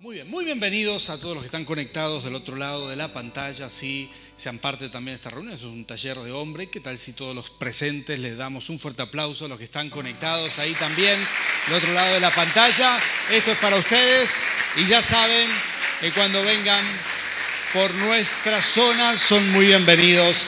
Muy bien, muy bienvenidos a todos los que están conectados del otro lado de la pantalla, si sean parte también de esta reunión, es un taller de hombre, ¿qué tal si todos los presentes les damos un fuerte aplauso a los que están conectados ahí también del otro lado de la pantalla? Esto es para ustedes y ya saben que cuando vengan por nuestra zona son muy bienvenidos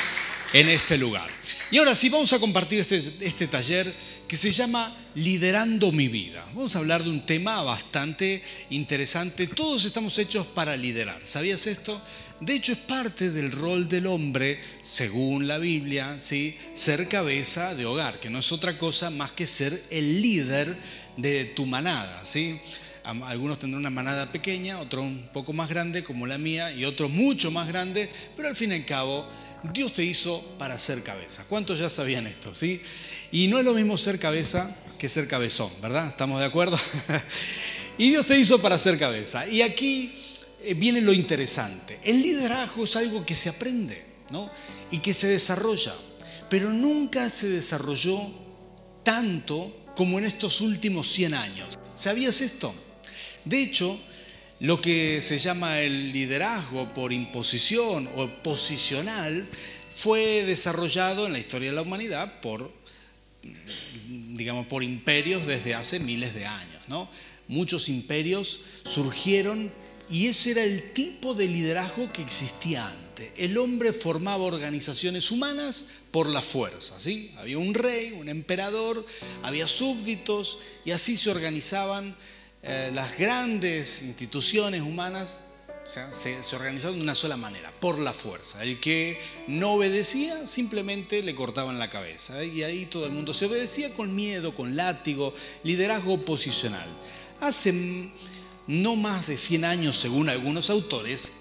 en este lugar. Y ahora sí, vamos a compartir este, este taller que se llama Liderando mi vida. Vamos a hablar de un tema bastante interesante. Todos estamos hechos para liderar. ¿Sabías esto? De hecho, es parte del rol del hombre, según la Biblia, ¿sí? ser cabeza de hogar, que no es otra cosa más que ser el líder de tu manada. ¿sí? Algunos tendrán una manada pequeña, otros un poco más grande como la mía y otros mucho más grandes, pero al fin y al cabo Dios te hizo para ser cabeza. ¿Cuántos ya sabían esto? ¿sí? Y no es lo mismo ser cabeza que ser cabezón, ¿verdad? ¿Estamos de acuerdo? y Dios te hizo para ser cabeza. Y aquí eh, viene lo interesante. El liderazgo es algo que se aprende, ¿no? Y que se desarrolla. Pero nunca se desarrolló tanto como en estos últimos 100 años. ¿Sabías esto? De hecho, lo que se llama el liderazgo por imposición o posicional fue desarrollado en la historia de la humanidad por digamos, por imperios desde hace miles de años. ¿no? Muchos imperios surgieron y ese era el tipo de liderazgo que existía antes. El hombre formaba organizaciones humanas por la fuerza. ¿sí? Había un rey, un emperador, había súbditos y así se organizaban eh, las grandes instituciones humanas se, se, de una sola manera, por la fuerza. El que no obedecía, simplemente le cortaban la cabeza. Y ahí todo el mundo se obedecía con miedo, con látigo, liderazgo posicional. Hace no más de 100 años, según algunos autores,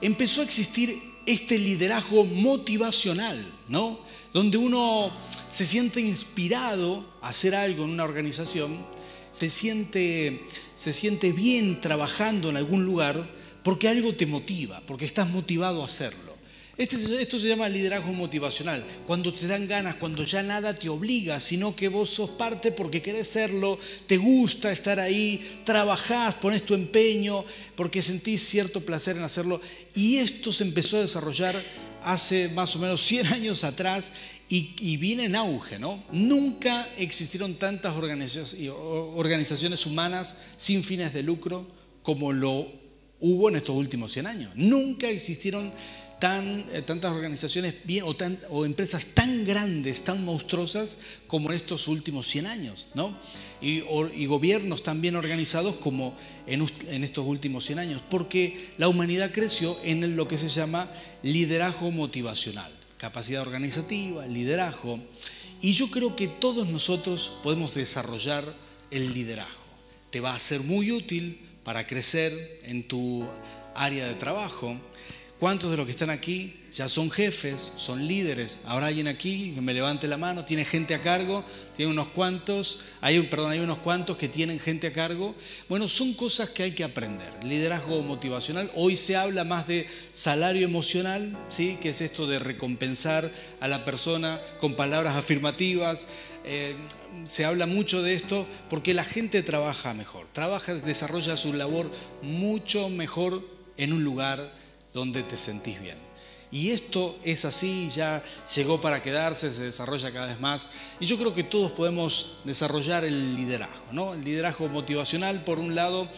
empezó a existir este liderazgo motivacional, ¿no? Donde uno se siente inspirado a hacer algo en una organización, se siente, se siente bien trabajando en algún lugar porque algo te motiva, porque estás motivado a hacerlo. Este esto se llama liderazgo motivacional, cuando te dan ganas, cuando ya nada te obliga, sino que vos sos parte porque querés serlo, te gusta estar ahí, trabajás, pones tu empeño, porque sentís cierto placer en hacerlo. Y esto se empezó a desarrollar hace más o menos 100 años atrás y, viene en auge, ¿no? Nunca existieron tantas organizaciones humanas sin fines de lucro como lo hubo en estos últimos 100 años. Nunca existieron tan, eh, tantas organizaciones bien, o, o, empresas tan grandes, tan monstruosas como en estos últimos 100 años, ¿no? Y, y gobiernos tan bien organizados como en, en, estos últimos 100 años, porque la humanidad creció en lo que se llama liderazgo motivacional, capacidad organizativa, liderazgo, y yo creo que todos nosotros podemos desarrollar el liderazgo. Te va a ser muy útil para crecer en tu área de trabajo. ¿Cuántos de los que están aquí ya son jefes, son líderes? Ahora alguien aquí que me levante la mano, tiene gente a cargo, tiene unos cuantos, hay, perdón, hay unos cuantos que tienen gente a cargo. Bueno, son cosas que hay que aprender. Liderazgo motivacional. Hoy se habla más de salario emocional, ¿sí? que es esto de recompensar a la persona con palabras afirmativas. Eh, se habla mucho de esto porque la gente trabaja mejor, trabaja, desarrolla su labor mucho mejor en un lugar donde te sentís bien. Y esto es así, ya llegó para quedarse, se desarrolla cada vez más. Y yo creo que todos podemos desarrollar el liderazgo, ¿no? El liderazgo motivacional, por un lado,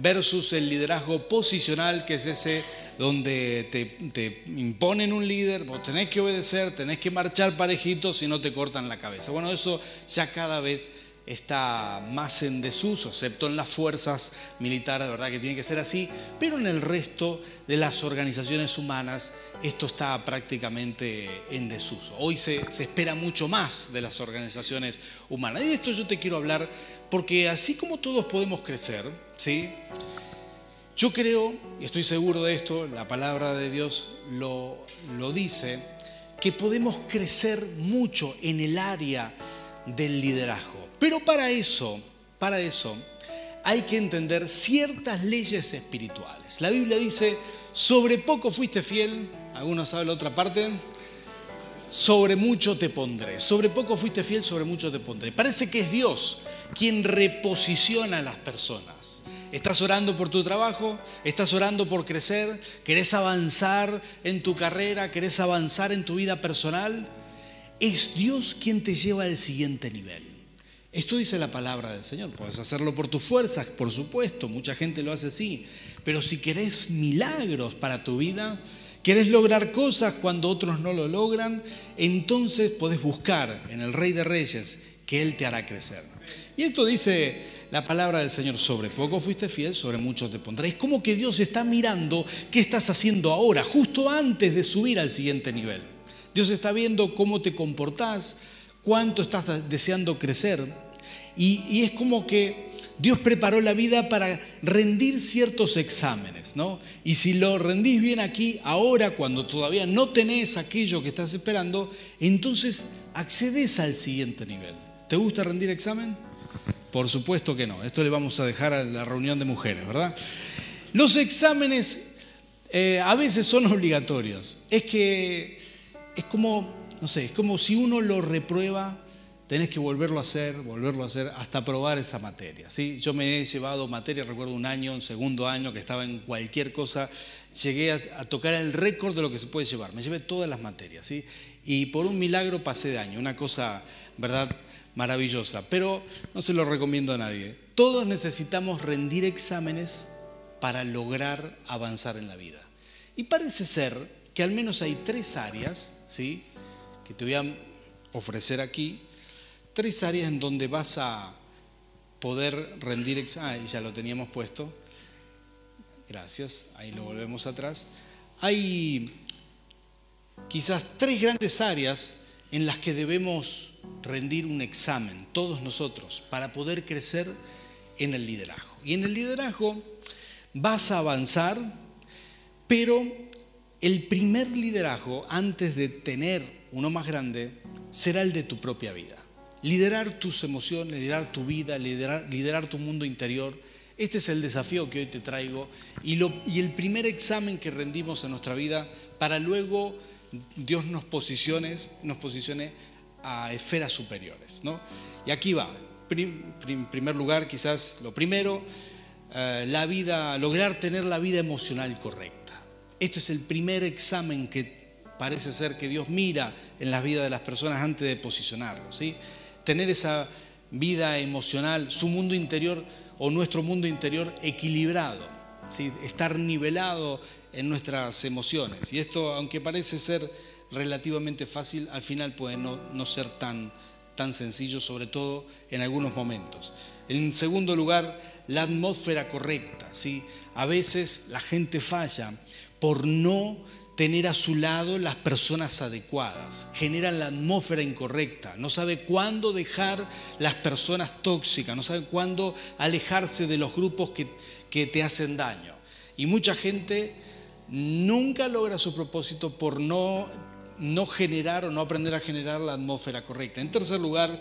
versus el liderazgo posicional, que es ese donde te, te, imponen un líder, vos tenés que obedecer, tenés que marchar parejito si no te cortan la cabeza. Bueno, eso ya cada vez está más en desuso, excepto en las fuerzas militares, de verdad que tiene que ser así, pero en el resto de las organizaciones humanas esto está prácticamente en desuso. Hoy se, espera mucho más de las organizaciones humanas. Y de esto yo te quiero hablar porque así como todos podemos crecer, ¿sí? Yo creo, y estoy seguro de esto, la palabra de Dios lo, lo dice, que podemos crecer mucho en el área del liderazgo. Pero para eso, para eso, hay que entender ciertas leyes espirituales. La Biblia dice, sobre poco fuiste fiel, algunos saben la otra parte, sobre mucho te pondré. Sobre poco fuiste fiel, sobre mucho te pondré. Parece que es Dios quien reposiciona a las personas. ¿Estás orando por tu trabajo? ¿Estás orando por crecer? ¿Querés avanzar en tu carrera? ¿Querés avanzar en tu vida personal? Es Dios quien te lleva al siguiente nivel. Esto dice la palabra del Señor. Puedes hacerlo por tus fuerzas, por supuesto, mucha gente lo hace así. Pero si querés milagros para tu vida, querés lograr cosas cuando otros no lo logran, entonces podés buscar en el Rey de Reyes que Él te hará crecer. Y esto dice la palabra del Señor, sobre poco fuiste fiel, sobre mucho te pondré. Es como que Dios está mirando qué estás haciendo ahora, justo antes de subir al siguiente nivel. Dios está viendo cómo te comportás, cuánto estás deseando crecer. Y, es como que Dios preparó la vida para rendir ciertos exámenes, ¿no? Y si lo rendís bien aquí, ahora, cuando todavía no tenés aquello que estás esperando, entonces accedes al siguiente nivel. ¿Te gusta rendir examen? Por supuesto que no. Esto le vamos a dejar a la reunión de mujeres, ¿verdad? Los exámenes eh, a veces son obligatorios. Es que es como, no sé, es como si uno lo reprueba, tenés que volverlo a hacer, volverlo a hacer hasta probar esa materia. ¿sí? Yo me he llevado materia, recuerdo un año, un segundo año, que estaba en cualquier cosa, llegué a, a tocar el récord de lo que se puede llevar. Me llevé todas las materias, ¿sí? Y por un milagro pasé de año, una cosa, ¿verdad? maravillosa, pero no se lo recomiendo a nadie. Todos necesitamos rendir exámenes para lograr avanzar en la vida. Y parece ser que al menos hay tres áreas, ¿sí? que te voy a ofrecer aquí, tres áreas en donde vas a poder rendir exámenes. Ah, ya lo teníamos puesto. Gracias, ahí lo volvemos atrás. Hay quizás tres grandes áreas en las que debemos rendir un examen, todos nosotros, para poder crecer en el liderazgo. Y en el liderazgo vas a avanzar, pero el primer liderazgo, antes de tener uno más grande, será el de tu propia vida. Liderar tus emociones, liderar tu vida, liderar, tu mundo interior. Este es el desafío que hoy te traigo y, el primer examen que rendimos en nuestra vida para luego Dios nos posicione, nos posicione a esferas superiores. ¿no? Y aquí va, en primer lugar, quizás lo primero, eh, la vida, lograr tener la vida emocional correcta. Esto es el primer examen que parece ser que Dios mira en la vida de las personas antes de posicionarlo. ¿sí? Tener esa vida emocional, su mundo interior o nuestro mundo interior equilibrado, ¿sí? estar nivelado en nuestras emociones. Y esto, aunque parece ser relativamente fácil, al final puede no, ser tan, tan sencillo, sobre todo en algunos momentos. En segundo lugar, la atmósfera correcta. ¿sí? A veces la gente falla por no tener a su lado las personas adecuadas, generan la atmósfera incorrecta, no sabe cuándo dejar las personas tóxicas, no sabe cuándo alejarse de los grupos que, que te hacen daño. Y mucha gente nunca logra su propósito por no no generar o no aprender a generar la atmósfera correcta. En tercer lugar,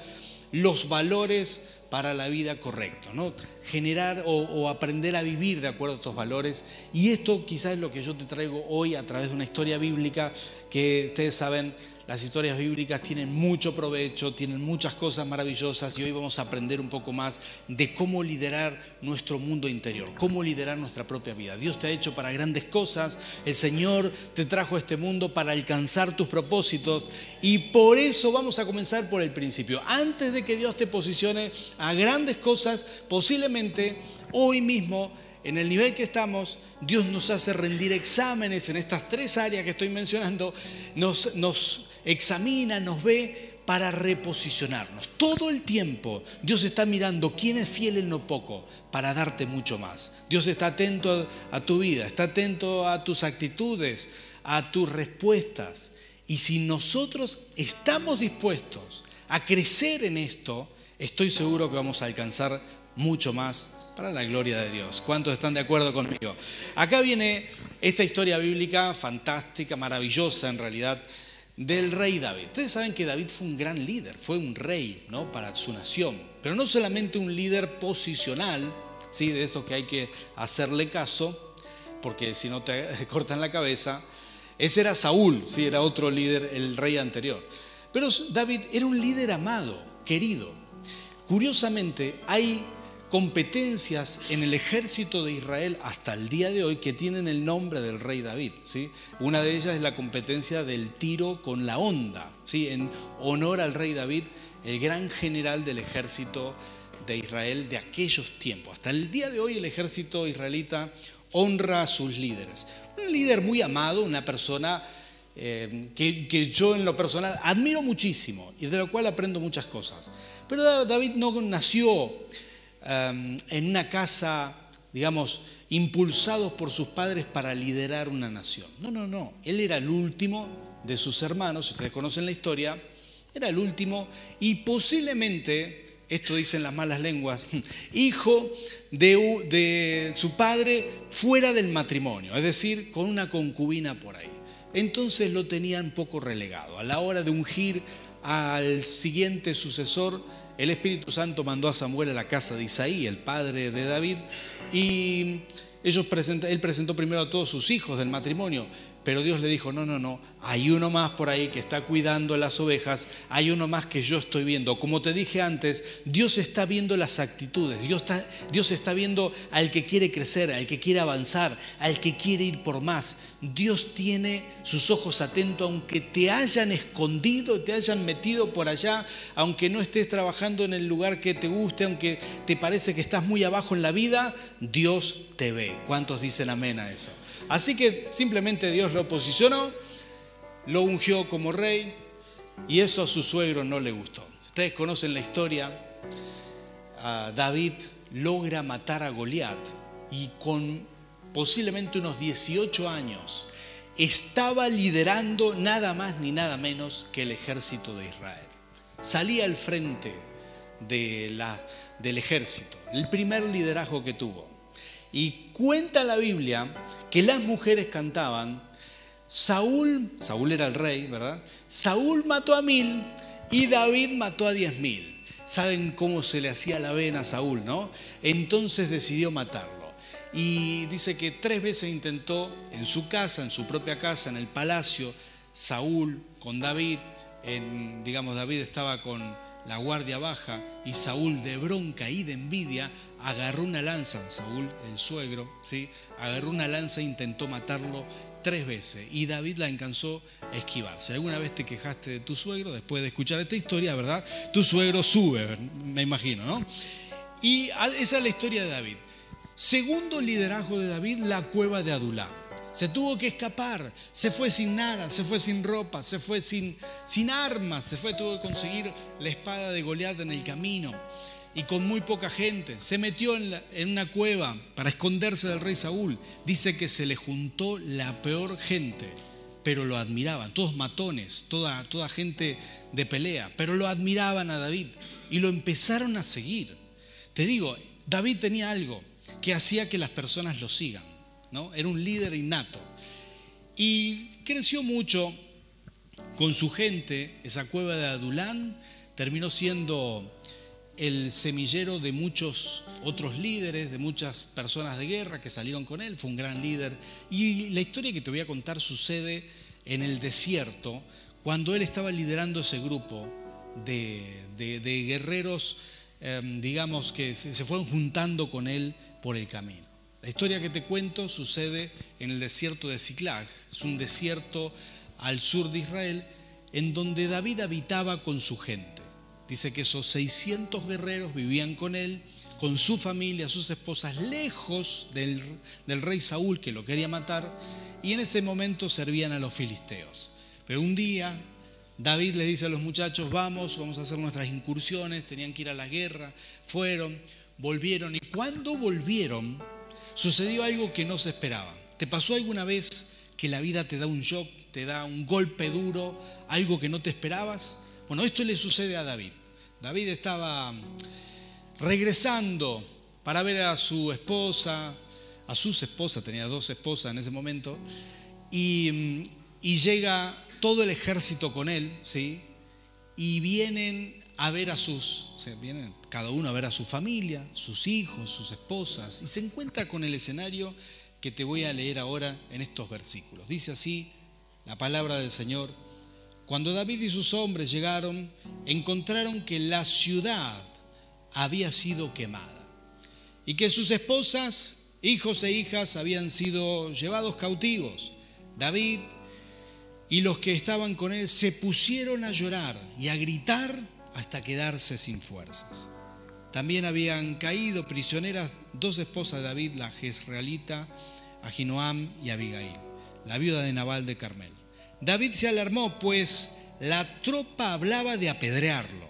los valores para la vida correctos, ¿no? generar o, o, aprender a vivir de acuerdo a estos valores. Y esto quizás es lo que yo te traigo hoy a través de una historia bíblica que ustedes saben las historias bíblicas tienen mucho provecho, tienen muchas cosas maravillosas y hoy vamos a aprender un poco más de cómo liderar nuestro mundo interior, cómo liderar nuestra propia vida. Dios te ha hecho para grandes cosas, el Señor te trajo a este mundo para alcanzar tus propósitos y por eso vamos a comenzar por el principio. Antes de que Dios te posicione a grandes cosas, posiblemente hoy mismo en el nivel que estamos, Dios nos hace rendir exámenes en estas tres áreas que estoy mencionando, nos, nos examina, nos ve para reposicionarnos. Todo el tiempo Dios está mirando quién es fiel en lo poco para darte mucho más. Dios está atento a, tu vida, está atento a tus actitudes, a tus respuestas. Y si nosotros estamos dispuestos a crecer en esto, estoy seguro que vamos a alcanzar mucho más para la gloria de Dios. ¿Cuántos están de acuerdo conmigo? Acá viene esta historia bíblica fantástica, maravillosa en realidad, del rey David. Ustedes saben que David fue un gran líder, fue un rey ¿no? para su nación, pero no solamente un líder posicional, ¿sí? de esto que hay que hacerle caso, porque si no te cortan la cabeza, ese era Saúl, ¿sí? era otro líder, el rey anterior. Pero David era un líder amado, querido. Curiosamente, hay competencias en el ejército de Israel hasta el día de hoy que tienen el nombre del rey David. ¿sí? Una de ellas es la competencia del tiro con la onda, ¿sí? en honor al rey David, el gran general del ejército de Israel de aquellos tiempos. Hasta el día de hoy el ejército israelita honra a sus líderes. Un líder muy amado, una persona eh, que, yo en lo personal admiro muchísimo y de lo cual aprendo muchas cosas. Pero David no nació em, en una casa, digamos, impulsados por sus padres para liderar una nación. No, no, no. Él era el último de sus hermanos, ustedes conocen la historia, era el último y posiblemente esto dicen las malas lenguas, hijo de, su padre fuera del matrimonio, es decir, con una concubina por ahí. Entonces lo tenían poco relegado. A la hora de ungir al siguiente sucesor, el Espíritu Santo mandó a Samuel a la casa de Isaí, el padre de David, y ellos él presentó primero a todos sus hijos del matrimonio, pero Dios le dijo, no, no, no, hay uno más por ahí que está cuidando las ovejas, hay uno más que yo estoy viendo. Como te dije antes, Dios está viendo las actitudes, Dios está, Dios está viendo al que quiere crecer, al que quiere avanzar, al que quiere ir por más. Dios tiene sus ojos atentos, aunque te hayan escondido, te hayan metido por allá, aunque no estés trabajando en el lugar que te guste, aunque te parece que estás muy abajo en la vida, Dios te ve. ¿Cuántos dicen amén a eso? Así que simplemente Dios lo posicionó, lo ungió como rey y eso a su suegro no le gustó. Ustedes conocen la historia, David logra matar a Goliat y con posiblemente unos 18 años estaba liderando nada más ni nada menos que el ejército de Israel. Salía al frente del ejército, el primer liderazgo que tuvo. Y cuenta la Biblia que las mujeres cantaban, Saúl, Saúl era el rey, ¿verdad? Saúl mató a mil y David mató a diez mil. ¿Saben cómo se le hacía la vena a Saúl, no? Entonces decidió matarlo. Y dice que tres veces intentó en su casa, en su propia casa, en el palacio, Saúl con David, en, digamos, David estaba con la guardia baja y Saúl de bronca y de envidia agarró una lanza, Saúl, el suegro, ¿sí? agarró una lanza e intentó matarlo tres veces y David la alcanzó a esquivarse. ¿Alguna vez te quejaste de tu suegro después de escuchar esta historia, verdad? Tu suegro sube, me imagino, ¿no? Y esa es la historia de David. Segundo liderazgo de David, la cueva de Adulá. Se tuvo que escapar, se fue sin nada, se fue sin ropa, se fue sin, sin armas, se fue, tuvo que conseguir la espada de Goliat en el camino y con muy poca gente. Se metió en, una cueva para esconderse del rey Saúl. Dice que se le juntó la peor gente, pero lo admiraban, todos matones, toda, toda gente de pelea, pero lo admiraban a David y lo empezaron a seguir. Te digo, David tenía algo que hacía que las personas lo sigan, ¿no? Era un líder innato. Y creció mucho con su gente, esa cueva de Adulán terminó siendo el semillero de muchos otros líderes, de muchas personas de guerra que salieron con él, fue un gran líder. Y la historia que te voy a contar sucede en el desierto, cuando él estaba liderando ese grupo de, guerreros, em, digamos, que se, se fueron juntando con él por el camino. La historia que te cuento sucede en el desierto de Ziklag, es un desierto al sur de Israel, en donde David habitaba con su gente. Dice que esos 600 guerreros vivían con él, con su familia, sus esposas, lejos del, rey Saúl que lo quería matar, y en ese momento servían a los filisteos. Pero un día David le dice a los muchachos, vamos, vamos a hacer nuestras incursiones, tenían que ir a la guerra, fueron, volvieron, y cuando volvieron sucedió algo que no se esperaba. ¿Te pasó alguna vez que la vida te da un shock, te da un golpe duro, algo que no te esperabas? Bueno, esto le sucede a David. David estaba regresando para ver a su esposa, a sus esposas, tenía dos esposas en ese momento, y, llega todo el ejército con él, ¿sí? Y vienen a ver a sus, o sea, vienen cada uno a ver a su familia, sus hijos, sus esposas, y se encuentra con el escenario que te voy a leer ahora en estos versículos. Dice así la palabra del Señor. Cuando David y sus hombres llegaron, encontraron que la ciudad había sido quemada y que sus esposas, hijos e hijas habían sido llevados cautivos. David y los que estaban con él se pusieron a llorar y a gritar hasta quedarse sin fuerzas. También habían caído prisioneras dos esposas de David, la jezreelita, Ahinoam y Abigail, la viuda de Nabal de Carmel. David se alarmó, pues la tropa hablaba de apedrearlo.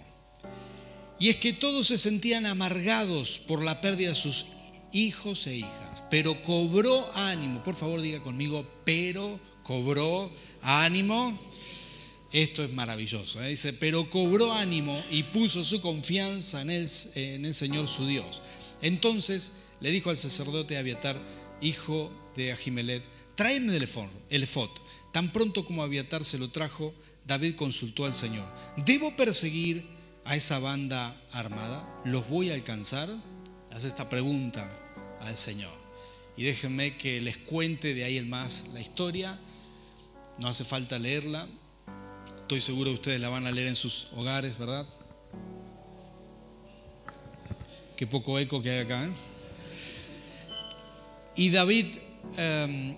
Y es que todos se sentían amargados por la pérdida de sus hijos e hijas, pero cobró ánimo, por favor diga conmigo, pero cobró ánimo. Esto es maravilloso. ¿eh? Dice, pero cobró ánimo y puso su confianza en el, en el Señor su Dios. Entonces le dijo al sacerdote Abiatar, hijo de Ahimelet, tráeme el efod. Tan pronto como Abiatar se lo trajo, David consultó al Señor, ¿debo perseguir a esa banda armada? ¿Los voy a alcanzar? Hace esta pregunta al Señor. Y déjenme que les cuente de ahí el más la historia. No hace falta leerla. Estoy seguro que ustedes la van a leer en sus hogares, ¿verdad? Qué poco eco que hay acá. ¿eh? Y David em,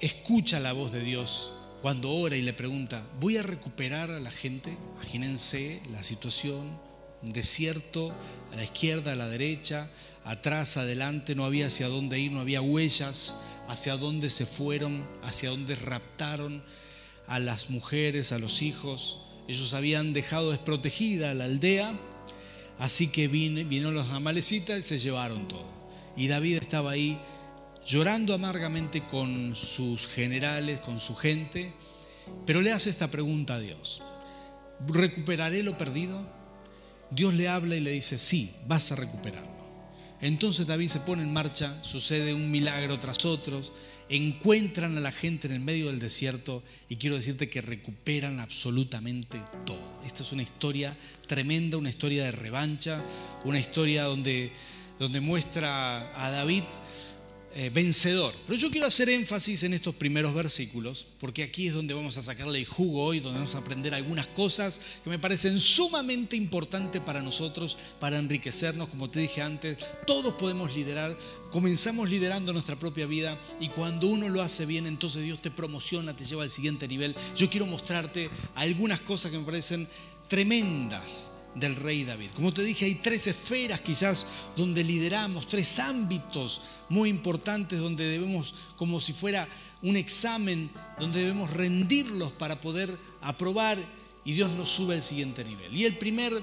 escucha la voz de Dios cuando ora y le pregunta, ¿voy a recuperar a la gente? Imagínense la situación, un desierto, a la izquierda, a la derecha, atrás, adelante, no había hacia dónde ir, no había huellas, hacia dónde se fueron, hacia dónde raptaron a las mujeres, a los hijos. Ellos habían dejado desprotegida la aldea, así que vinieron los amalecitas y se llevaron todo. Y David estaba ahí llorando amargamente con sus generales, con su gente, pero le hace esta pregunta a Dios. ¿Recuperaré lo perdido? Dios le habla y le dice, sí, vas a recuperarlo. Entonces David se pone en marcha, sucede un milagro tras otro, encuentran a la gente en el medio del desierto y quiero decirte que recuperan absolutamente todo. Esta es una historia tremenda, una historia de revancha, una historia donde, donde muestra a David eh, vencedor. Pero yo quiero hacer énfasis en estos primeros versículos, porque aquí es donde vamos a sacarle el jugo hoy, donde vamos a aprender algunas cosas que me parecen sumamente importantes para nosotros, para enriquecernos. Como te dije antes, todos podemos liderar, comenzamos liderando nuestra propia vida y cuando uno lo hace bien, entonces Dios te promociona, te lleva al siguiente nivel. Yo quiero mostrarte algunas cosas que me parecen tremendas del rey David. Como te dije, hay tres esferas quizás donde lideramos, tres ámbitos muy importantes donde debemos, como si fuera un examen, donde debemos rendirlos para poder aprobar y Dios nos sube al siguiente nivel. Y el primer,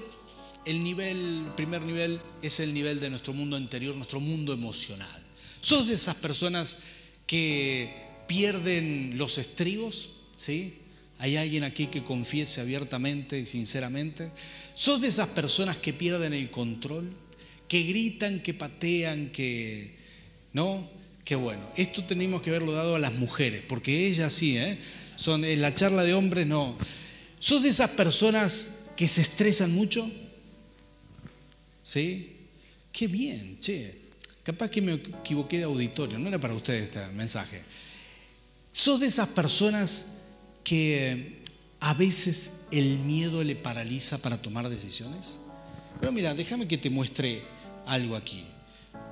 el nivel, primer nivel es el nivel de nuestro mundo interior, nuestro mundo emocional. ¿Sos de esas personas que pierden los estribos? ¿Sí? ¿Hay alguien aquí que confiese abiertamente y sinceramente? ¿Sos de esas personas que pierden el control? Que gritan, que patean, que... ¿No? Qué bueno. Esto tenemos que verlo dado a las mujeres, porque ellas sí, ¿eh? Son, en la charla de hombres no. ¿Sos de esas personas que se estresan mucho? ¿Sí? Qué bien, che. Capaz que me equivoqué de auditorio, no era para ustedes este mensaje. ¿Sos de esas personas que a veces el miedo le paraliza para tomar decisiones? Pero mira, déjame que te muestre algo aquí.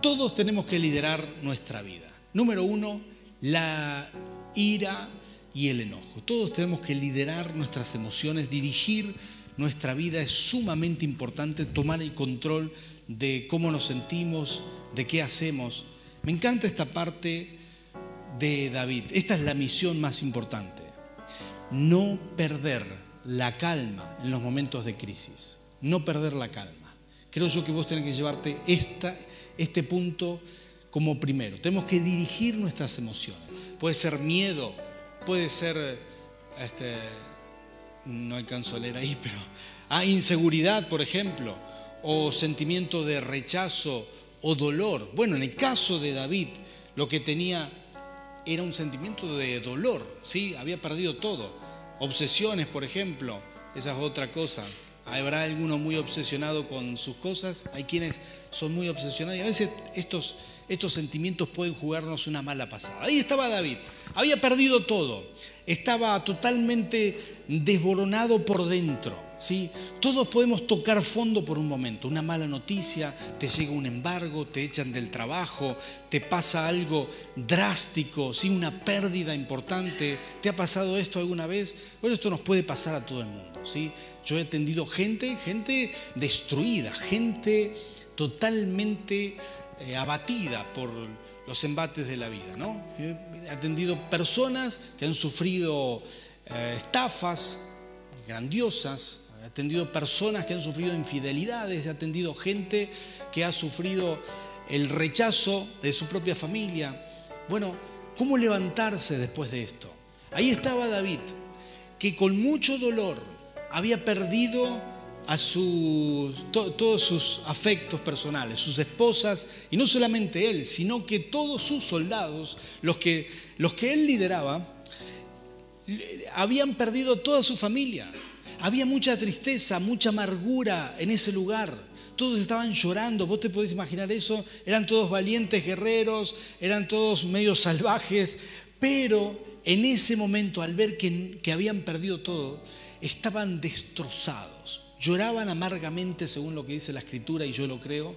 Todos tenemos que liderar nuestra vida. Número uno, la ira y el enojo. Todos tenemos que liderar nuestras emociones, dirigir nuestra vida. Es sumamente importante tomar el control de cómo nos sentimos, de qué hacemos. Me encanta esta parte de David. Esta es la misión más importante no perder la calma en los momentos de crisis, no perder la calma. Creo yo que vos tenés que llevarte esta, este punto como primero. Tenemos que dirigir nuestras emociones. Puede ser miedo, puede ser, este, no alcanzo a leer ahí, pero ah, inseguridad, por ejemplo, o sentimiento de rechazo o dolor. Bueno, en el caso de David, lo que tenía era un sentimiento de dolor, ¿sí? Había perdido todo. Obsesiones, por ejemplo, esa es otra cosa. Habrá alguno muy obsesionado con sus cosas, hay quienes son muy obsesionados y a veces estos, estos sentimientos pueden jugarnos una mala pasada. Ahí estaba David, había perdido todo, estaba totalmente desboronado por dentro. ¿sí? Todos podemos tocar fondo por un momento, una mala noticia, te llega un embargo, te echan del trabajo, te pasa algo drástico, ¿sí? una pérdida importante. ¿Te ha pasado esto alguna vez? Bueno, esto nos puede pasar a todo el mundo. ¿sí? Yo he atendido gente, gente destruida, gente totalmente eh, abatida por los embates de la vida. ¿no? He atendido personas que han sufrido eh, estafas grandiosas, he atendido personas que han sufrido infidelidades, he atendido gente que ha sufrido el rechazo de su propia familia. Bueno, ¿cómo levantarse después de esto? Ahí estaba David, que con mucho dolor había perdido a sus, todos sus afectos personales, sus esposas, y no solamente él, sino que todos sus soldados, los que, los que él lideraba, habían perdido toda su familia. Había mucha tristeza, mucha amargura en ese lugar. Todos estaban llorando, vos te podés imaginar eso. Eran todos valientes guerreros, eran todos medio salvajes, pero en ese momento, al ver que, que habían perdido todo, estaban destrozados. Lloraban amargamente, según lo que dice la escritura, y yo lo creo.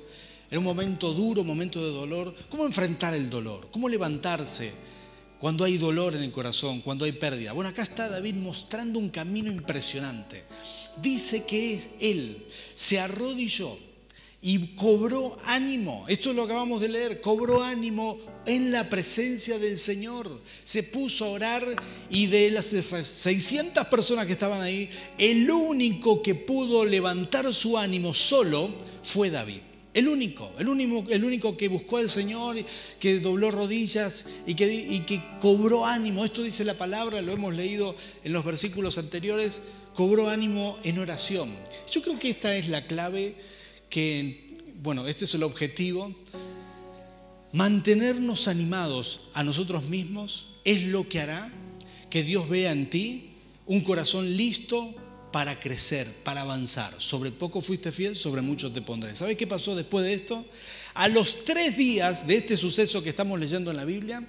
Era un momento duro, un momento de dolor. ¿Cómo enfrentar el dolor? ¿Cómo levantarse? cuando hay dolor en el corazón, cuando hay pérdida. Bueno, acá está David mostrando un camino impresionante. Dice que él se arrodilló y cobró ánimo. Esto lo acabamos de leer, cobró ánimo en la presencia del Señor. Se puso a orar y de las 600 personas que estaban ahí, el único que pudo levantar su ánimo solo fue David. El único, el único, el único que buscó al Señor, que dobló rodillas y que, y que cobró ánimo. Esto dice la palabra, lo hemos leído en los versículos anteriores, cobró ánimo en oración. Yo creo que esta es la clave que, bueno, este es el objetivo. Mantenernos animados a nosotros mismos es lo que hará que Dios vea en ti un corazón listo para crecer, para avanzar. Sobre poco fuiste fiel, sobre mucho te pondré. ¿Sabes qué pasó después de esto? A los tres días de este suceso que estamos leyendo en la Biblia,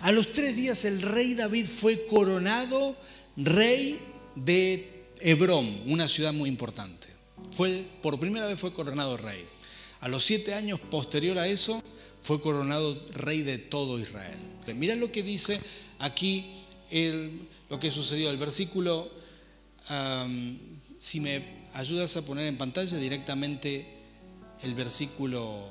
a los tres días el rey David fue coronado rey de Hebrón, una ciudad muy importante. Fue, por primera vez fue coronado rey. A los siete años posterior a eso, fue coronado rey de todo Israel. Mira lo que dice aquí lo que sucedió. El versículo si me ayudas a poner en pantalla directamente el versículo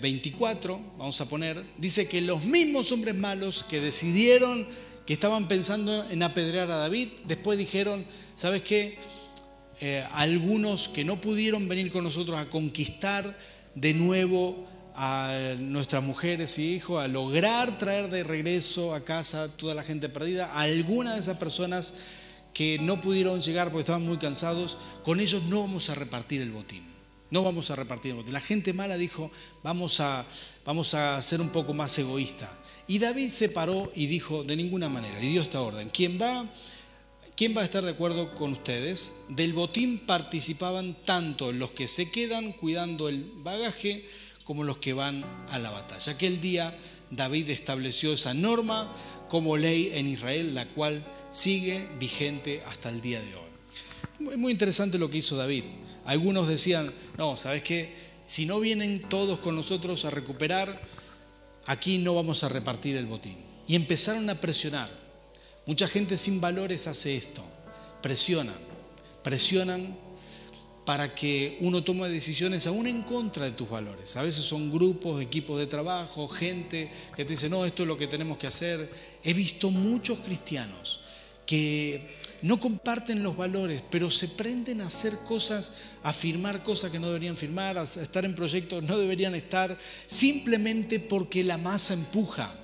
24, eh, vamos a poner, dice que los mismos hombres malos que decidieron, que estaban pensando en apedrear a David, después dijeron, ¿sabes qué? Eh, algunos que no pudieron venir con nosotros a conquistar de nuevo a nuestras mujeres y hijos, a lograr traer de regreso a casa toda la gente perdida, a alguna de esas personas que no pudieron llegar porque estaban muy cansados, con ellos no vamos a repartir el botín. No vamos a repartir el botín. La gente mala dijo, vamos a, vamos a ser un poco más egoísta. Y David se paró y dijo, de ninguna manera, y dio esta orden, ¿quién va? ¿Quién va a estar de acuerdo con ustedes? Del botín participaban tanto los que se quedan cuidando el bagaje como los que van a la batalla. Aquel día David estableció esa norma como ley en Israel, la cual sigue vigente hasta el día de hoy. Es muy interesante lo que hizo David. Algunos decían, no, ¿sabes qué? Si no vienen todos con nosotros a recuperar, aquí no vamos a repartir el botín. Y empezaron a presionar. Mucha gente sin valores hace esto. Presionan, presionan para que uno tome decisiones aún en contra de tus valores. A veces son grupos, equipos de trabajo, gente que te dice, no, esto es lo que tenemos que hacer. He visto muchos cristianos que no comparten los valores, pero se prenden a hacer cosas, a firmar cosas que no deberían firmar, a estar en proyectos no deberían estar, simplemente porque la masa empuja.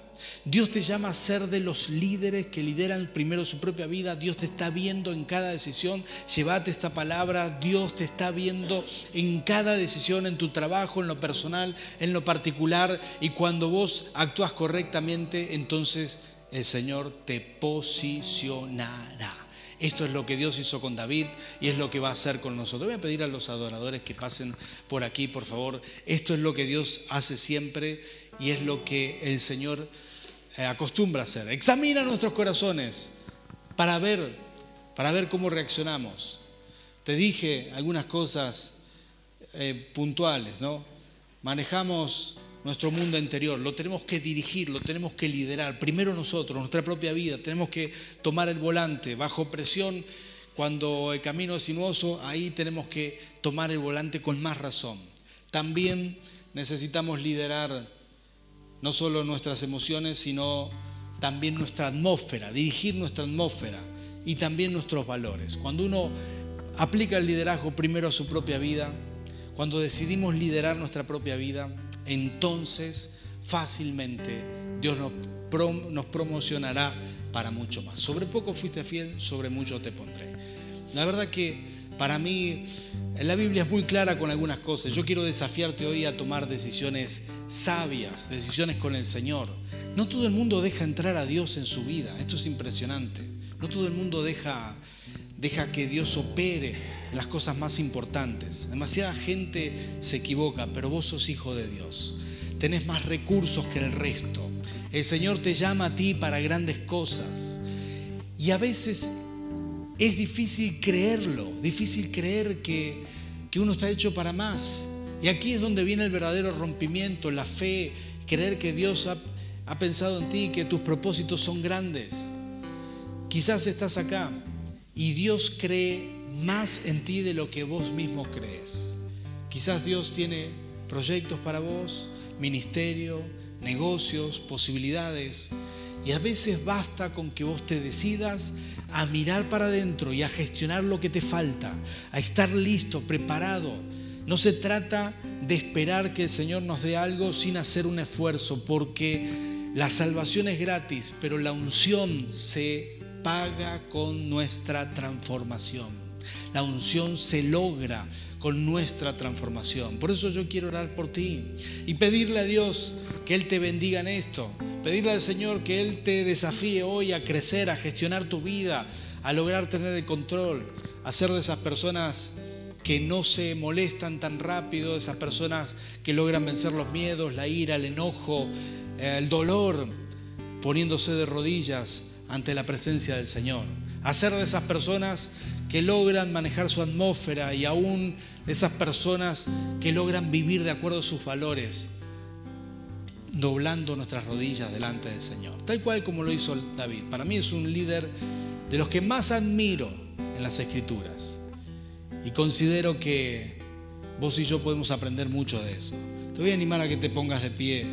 Dios te llama a ser de los líderes que lideran primero su propia vida. Dios te está viendo en cada decisión. Llévate esta palabra. Dios te está viendo en cada decisión, en tu trabajo, en lo personal, en lo particular. Y cuando vos actúas correctamente, entonces el Señor te posicionará. Esto es lo que Dios hizo con David y es lo que va a hacer con nosotros. Voy a pedir a los adoradores que pasen por aquí, por favor. Esto es lo que Dios hace siempre y es lo que el Señor acostumbra a hacer. Examina nuestros corazones para ver, para ver cómo reaccionamos. Te dije algunas cosas eh, puntuales, ¿no? Manejamos nuestro mundo interior, lo tenemos que dirigir, lo tenemos que liderar. Primero nosotros, nuestra propia vida, tenemos que tomar el volante bajo presión. Cuando el camino es sinuoso, ahí tenemos que tomar el volante con más razón. También necesitamos liderar no solo nuestras emociones, sino también nuestra atmósfera, dirigir nuestra atmósfera y también nuestros valores. Cuando uno aplica el liderazgo primero a su propia vida, cuando decidimos liderar nuestra propia vida, entonces fácilmente Dios nos, promocionará para mucho más. Sobre poco fuiste fiel, sobre mucho te pondré. La verdad que para mí la Biblia es muy clara con algunas cosas. Yo quiero desafiarte hoy a tomar decisiones sabias, decisiones con el Señor. No todo el mundo deja entrar a Dios en su vida. Esto es impresionante. No todo el mundo deja Deja que Dios opere las cosas más importantes. Demasiada gente se equivoca, pero vos sos hijo de Dios. Tenés más recursos que el resto. El Señor te llama a ti para grandes cosas. Y a veces es difícil creerlo, difícil creer que, que uno está hecho para más. Y aquí es donde viene el verdadero rompimiento, la fe, creer que Dios ha, pensado en ti, que tus propósitos son grandes. Quizás estás acá y Dios cree más en ti de lo que vos mismo crees. Quizás Dios tiene proyectos para vos, ministerio, negocios, posibilidades. Y a veces basta con que vos te decidas a mirar para adentro y a gestionar lo que te falta, a estar listo, preparado. No se trata de esperar que el Señor nos dé algo sin hacer un esfuerzo, porque la salvación es gratis, pero la unción se paga con nuestra transformación. La unción se logra con nuestra transformación. Por eso yo quiero orar por ti y pedirle a Dios que Él te bendiga en esto. Pedirle al Señor que Él te desafíe hoy a crecer, a gestionar tu vida, a lograr tener el control, a ser de esas personas que no se molestan tan rápido, esas personas que logran vencer los miedos, la ira, el enojo, eh, el dolor, poniéndose de rodillas ante la presencia del Señor. Hacer de esas personas que logran manejar su atmósfera y aún de esas personas que logran vivir de acuerdo a sus valores, doblando nuestras rodillas delante del Señor. Tal cual como lo hizo David. Para mí es un líder de los que más admiro en las escrituras. Y considero que vos y yo podemos aprender mucho de eso. Te voy a animar a que te pongas de pie.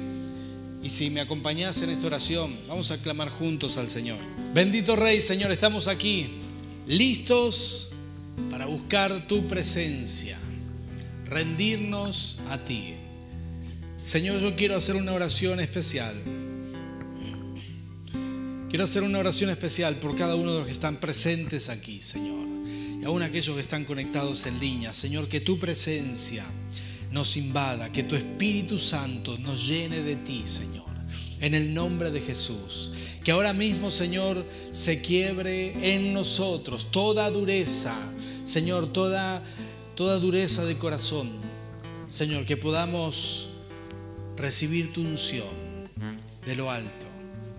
Y si me acompañas en esta oración, vamos a clamar juntos al Señor. Bendito Rey, Señor, estamos aquí, listos para buscar tu presencia, rendirnos a ti. Señor, yo quiero hacer una oración especial. Quiero hacer una oración especial por cada uno de los que están presentes aquí, Señor. Y aún aquellos que están conectados en línea. Señor, que tu presencia nos invada, que tu Espíritu Santo nos llene de ti, Señor. En el nombre de Jesús. Que ahora mismo, Señor, se quiebre en nosotros toda dureza, Señor, toda, toda dureza de corazón. Señor, que podamos recibir tu unción de lo alto.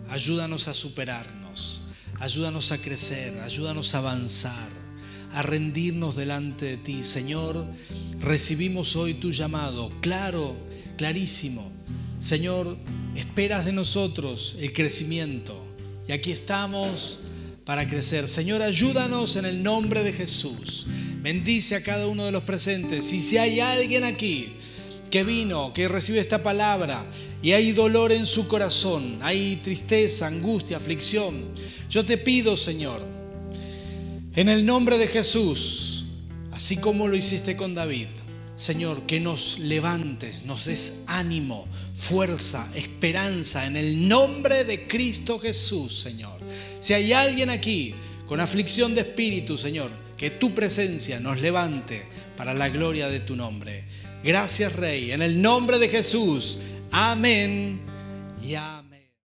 Ayúdanos a superarnos, ayúdanos a crecer, ayúdanos a avanzar, a rendirnos delante de ti. Señor, recibimos hoy tu llamado, claro, clarísimo. Señor, esperas de nosotros el crecimiento y aquí estamos para crecer. Señor, ayúdanos en el nombre de Jesús. Bendice a cada uno de los presentes. Y si hay alguien aquí que vino, que recibe esta palabra y hay dolor en su corazón, hay tristeza, angustia, aflicción, yo te pido, Señor, en el nombre de Jesús, así como lo hiciste con David, Señor, que nos levantes, nos des ánimo, fuerza, esperanza en el nombre de Cristo Jesús, Señor. Si hay alguien aquí con aflicción de espíritu, Señor, que tu presencia nos levante para la gloria de tu nombre. Gracias, Rey, en el nombre de Jesús. Amén y amén.